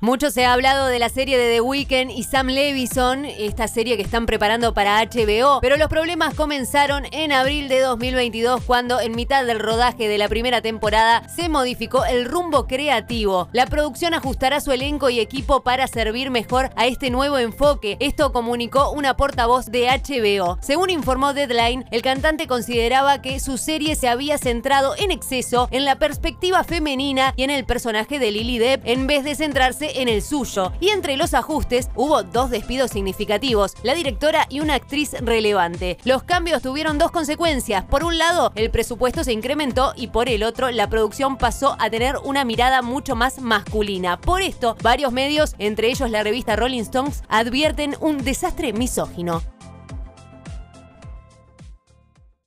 Mucho se ha hablado de la serie de The Weeknd y Sam Levison, esta serie que están preparando para HBO, pero los problemas comenzaron en abril de 2022 cuando en mitad del rodaje de la primera temporada se modificó el rumbo creativo. La producción ajustará su elenco y equipo para servir mejor a este nuevo enfoque. Esto comunicó una portavoz de HBO. Según informó Deadline, el cantante consideraba que su serie se había centrado en exceso en la perspectiva femenina y en el personaje de Lily Depp en vez de centrarse en el suyo. Y entre los ajustes hubo dos despidos significativos, la directora y una actriz relevante. Los cambios tuvieron dos consecuencias. Por un lado, el presupuesto se incrementó y por el otro, la producción pasó a tener una mirada mucho más masculina. Por esto, varios medios, entre ellos la revista Rolling Stones, advierten un desastre misógino.